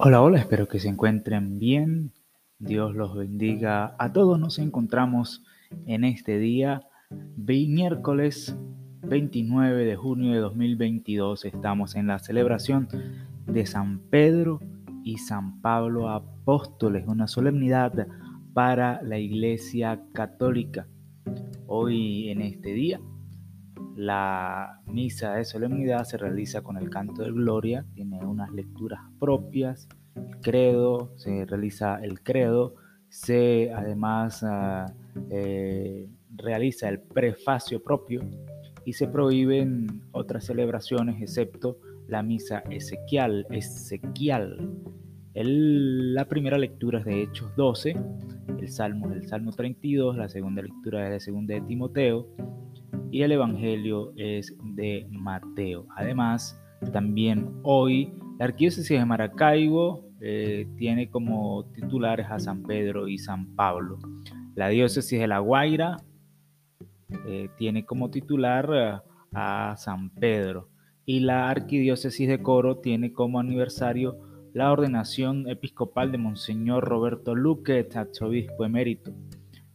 Hola, hola, espero que se encuentren bien. Dios los bendiga. A todos nos encontramos en este día, miércoles 29 de junio de 2022. Estamos en la celebración de San Pedro y San Pablo Apóstoles, una solemnidad para la Iglesia Católica. Hoy en este día la misa de solemnidad se realiza con el canto de gloria, tiene unas lecturas propias, el credo, se realiza el credo, se además ah, eh, realiza el prefacio propio y se prohíben otras celebraciones excepto la misa ezequial. ezequial. la primera lectura es de Hechos 12, el Salmo es el Salmo 32, la segunda lectura es de segunda de Timoteo, y el Evangelio es de Mateo. Además, también hoy la Arquidiócesis de Maracaibo eh, tiene como titulares a San Pedro y San Pablo. La Diócesis de La Guaira eh, tiene como titular eh, a San Pedro. Y la Arquidiócesis de Coro tiene como aniversario la ordenación episcopal de Monseñor Roberto Luque, arzobispo emérito.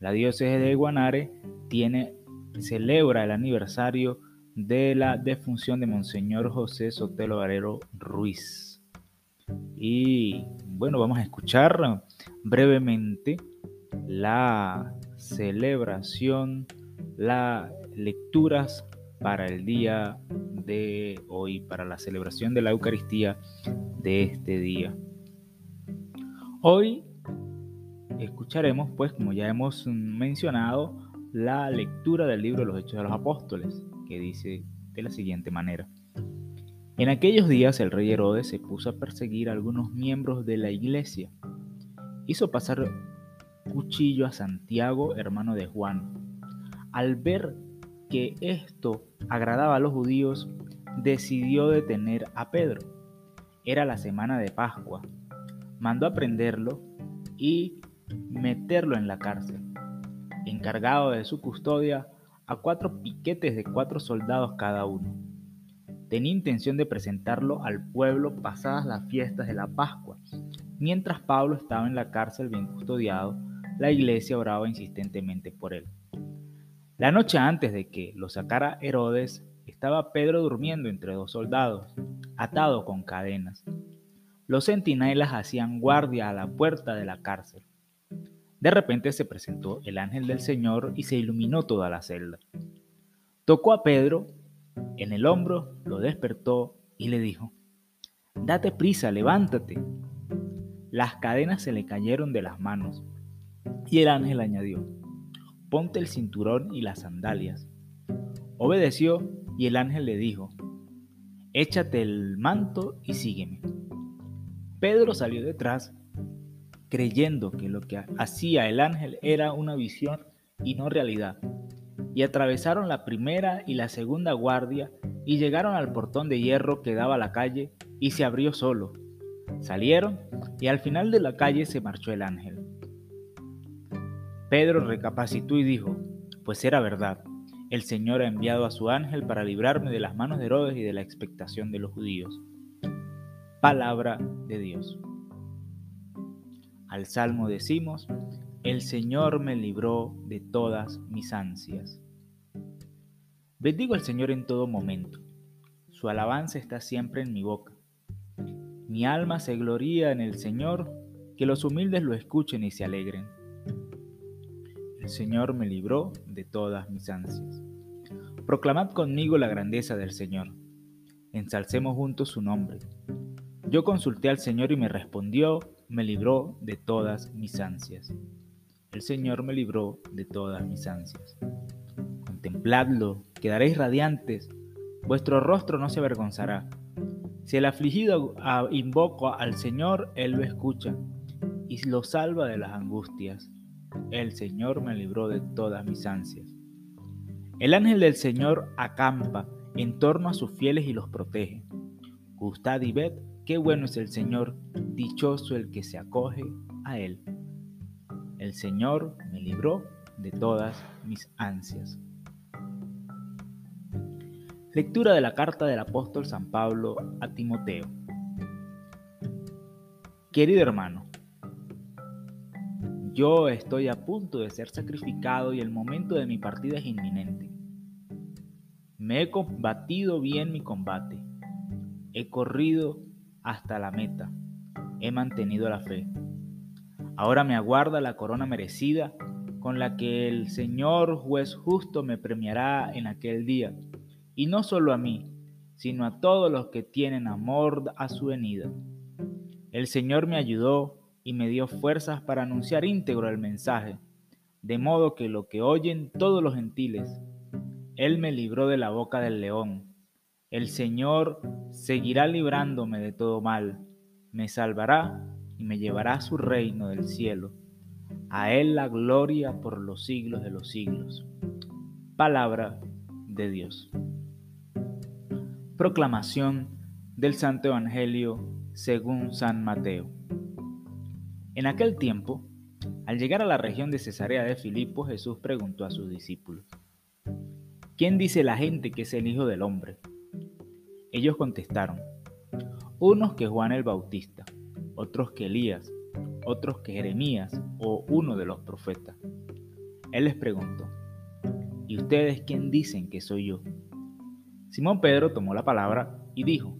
La diócesis de Guanare tiene celebra el aniversario de la defunción de Monseñor José Sotelo Varero Ruiz. Y bueno, vamos a escuchar brevemente la celebración, las lecturas para el día de hoy, para la celebración de la Eucaristía de este día. Hoy escucharemos, pues como ya hemos mencionado, la lectura del libro de los Hechos de los Apóstoles, que dice de la siguiente manera. En aquellos días el rey Herodes se puso a perseguir a algunos miembros de la iglesia. Hizo pasar cuchillo a Santiago, hermano de Juan. Al ver que esto agradaba a los judíos, decidió detener a Pedro. Era la semana de Pascua. Mandó a prenderlo y meterlo en la cárcel encargado de su custodia a cuatro piquetes de cuatro soldados cada uno. Tenía intención de presentarlo al pueblo pasadas las fiestas de la Pascua. Mientras Pablo estaba en la cárcel bien custodiado, la iglesia oraba insistentemente por él. La noche antes de que lo sacara Herodes, estaba Pedro durmiendo entre dos soldados, atado con cadenas. Los centinelas hacían guardia a la puerta de la cárcel. De repente se presentó el ángel del Señor y se iluminó toda la celda. Tocó a Pedro en el hombro, lo despertó y le dijo, Date prisa, levántate. Las cadenas se le cayeron de las manos y el ángel añadió, Ponte el cinturón y las sandalias. Obedeció y el ángel le dijo, Échate el manto y sígueme. Pedro salió detrás creyendo que lo que hacía el ángel era una visión y no realidad. Y atravesaron la primera y la segunda guardia y llegaron al portón de hierro que daba a la calle y se abrió solo. Salieron y al final de la calle se marchó el ángel. Pedro recapacitó y dijo, pues era verdad, el Señor ha enviado a su ángel para librarme de las manos de Herodes y de la expectación de los judíos. Palabra de Dios. Al Salmo decimos, el Señor me libró de todas mis ansias. Bendigo al Señor en todo momento. Su alabanza está siempre en mi boca. Mi alma se gloría en el Señor, que los humildes lo escuchen y se alegren. El Señor me libró de todas mis ansias. Proclamad conmigo la grandeza del Señor. Ensalcemos juntos su nombre. Yo consulté al Señor y me respondió me libró de todas mis ansias. El Señor me libró de todas mis ansias. Contempladlo, quedaréis radiantes, vuestro rostro no se avergonzará. Si el afligido invoca al Señor, Él lo escucha y lo salva de las angustias. El Señor me libró de todas mis ansias. El ángel del Señor acampa en torno a sus fieles y los protege. Gustad y ved Qué bueno es el Señor, dichoso el que se acoge a Él. El Señor me libró de todas mis ansias. Lectura de la carta del apóstol San Pablo a Timoteo. Querido hermano, yo estoy a punto de ser sacrificado y el momento de mi partida es inminente. Me he combatido bien mi combate. He corrido hasta la meta. He mantenido la fe. Ahora me aguarda la corona merecida con la que el Señor juez justo me premiará en aquel día. Y no solo a mí, sino a todos los que tienen amor a su venida. El Señor me ayudó y me dio fuerzas para anunciar íntegro el mensaje, de modo que lo que oyen todos los gentiles, Él me libró de la boca del león. El Señor seguirá librándome de todo mal, me salvará y me llevará a su reino del cielo. A Él la gloria por los siglos de los siglos. Palabra de Dios. Proclamación del Santo Evangelio según San Mateo. En aquel tiempo, al llegar a la región de Cesarea de Filipo, Jesús preguntó a sus discípulos, ¿quién dice la gente que es el Hijo del Hombre? Ellos contestaron, unos que Juan el Bautista, otros que Elías, otros que Jeremías o uno de los profetas. Él les preguntó, ¿y ustedes quién dicen que soy yo? Simón Pedro tomó la palabra y dijo,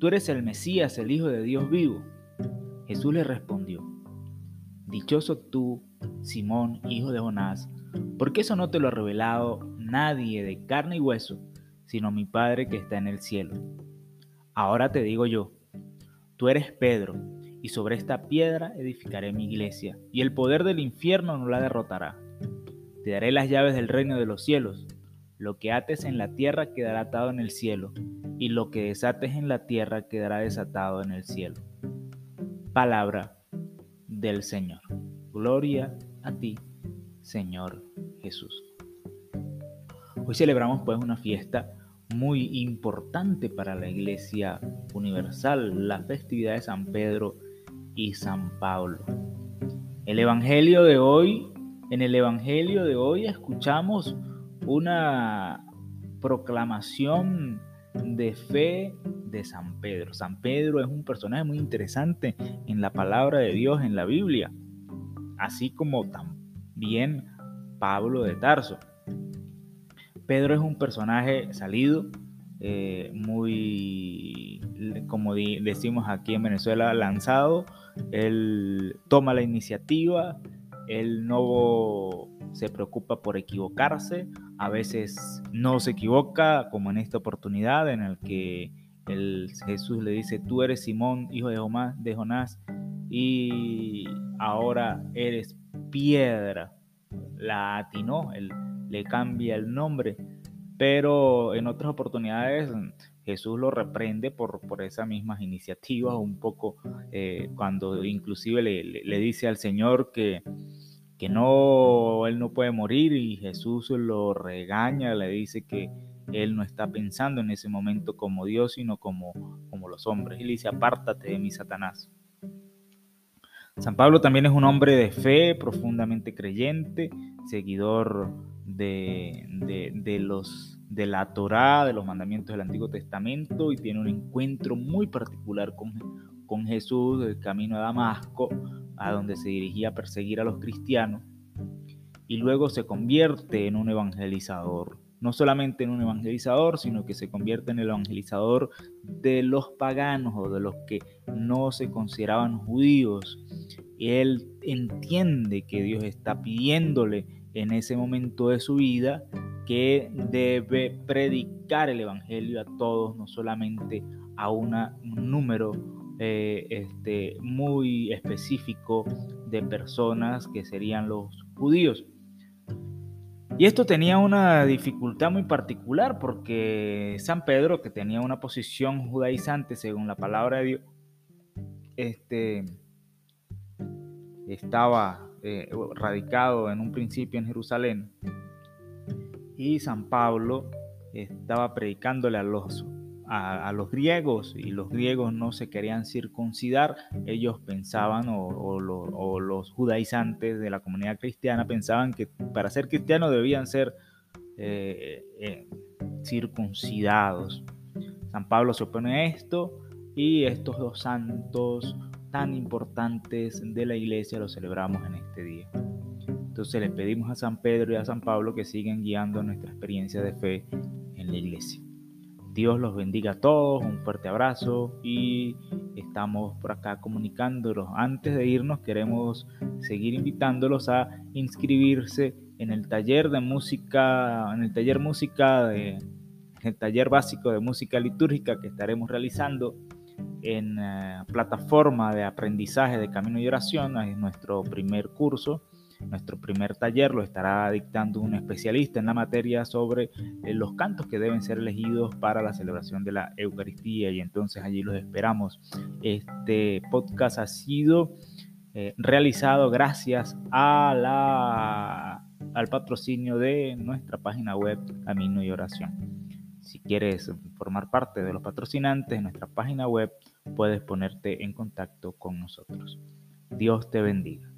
Tú eres el Mesías, el Hijo de Dios vivo. Jesús le respondió, Dichoso tú, Simón, hijo de Jonás, porque eso no te lo ha revelado nadie de carne y hueso, sino mi Padre que está en el cielo. Ahora te digo yo, tú eres Pedro, y sobre esta piedra edificaré mi iglesia, y el poder del infierno no la derrotará. Te daré las llaves del reino de los cielos. Lo que ates en la tierra quedará atado en el cielo, y lo que desates en la tierra quedará desatado en el cielo. Palabra del Señor. Gloria a ti, Señor Jesús. Hoy celebramos pues una fiesta muy importante para la Iglesia Universal, la festividad de San Pedro y San Pablo. El Evangelio de hoy, en el Evangelio de hoy escuchamos una proclamación de fe de San Pedro. San Pedro es un personaje muy interesante en la palabra de Dios, en la Biblia, así como también Pablo de Tarso. Pedro es un personaje salido, eh, muy, como decimos aquí en Venezuela, lanzado. Él toma la iniciativa, él no se preocupa por equivocarse, a veces no se equivoca, como en esta oportunidad en el que el Jesús le dice, tú eres Simón, hijo de, de Jonás, y ahora eres piedra. La atinó, él le cambia el nombre, pero en otras oportunidades Jesús lo reprende por, por esas mismas iniciativas, un poco eh, cuando inclusive le, le, dice al Señor que, que no, él no puede morir y Jesús lo regaña, le dice que él no está pensando en ese momento como Dios, sino como, como los hombres. Y le dice, apártate de mí, Satanás. San Pablo también es un hombre de fe, profundamente creyente, seguidor de, de, los, de la Torá, de los mandamientos del Antiguo Testamento, y tiene un encuentro muy particular con, con Jesús, el camino a Damasco, a donde se dirigía a perseguir a los cristianos, y luego se convierte en un evangelizador no solamente en un evangelizador, sino que se convierte en el evangelizador de los paganos o de los que no se consideraban judíos. Él entiende que Dios está pidiéndole en ese momento de su vida que debe predicar el evangelio a todos, no solamente a un número eh, este, muy específico de personas que serían los judíos. Y esto tenía una dificultad muy particular porque San Pedro, que tenía una posición judaizante según la palabra de Dios, este, estaba eh, radicado en un principio en Jerusalén y San Pablo estaba predicándole a los a, los griegos y los griegos no se querían circuncidar, ellos pensaban, o, los judaizantes de la comunidad cristiana pensaban que para ser cristianos debían ser eh, eh, circuncidados. San Pablo se opone a esto y estos dos santos tan importantes de la iglesia los celebramos en este día. Entonces les pedimos a San Pedro y a San Pablo que sigan guiando nuestra experiencia de fe en la iglesia. Dios los bendiga a todos, un fuerte abrazo y estamos por acá comunicándolos. Antes de irnos queremos seguir invitándolos a inscribirse en el taller de música, en el taller música de el taller básico de música litúrgica que estaremos realizando en eh, plataforma de aprendizaje de camino y oración, es nuestro primer curso nuestro primer taller lo estará dictando un especialista en la materia sobre eh, los cantos que deben ser elegidos para la celebración de la Eucaristía y entonces allí los esperamos. Este podcast ha sido eh, realizado gracias al patrocinio de nuestra página web Camino y Oración. Si quieres formar parte de los patrocinantes de nuestra página web, puedes ponerte en contacto con nosotros. Dios te bendiga.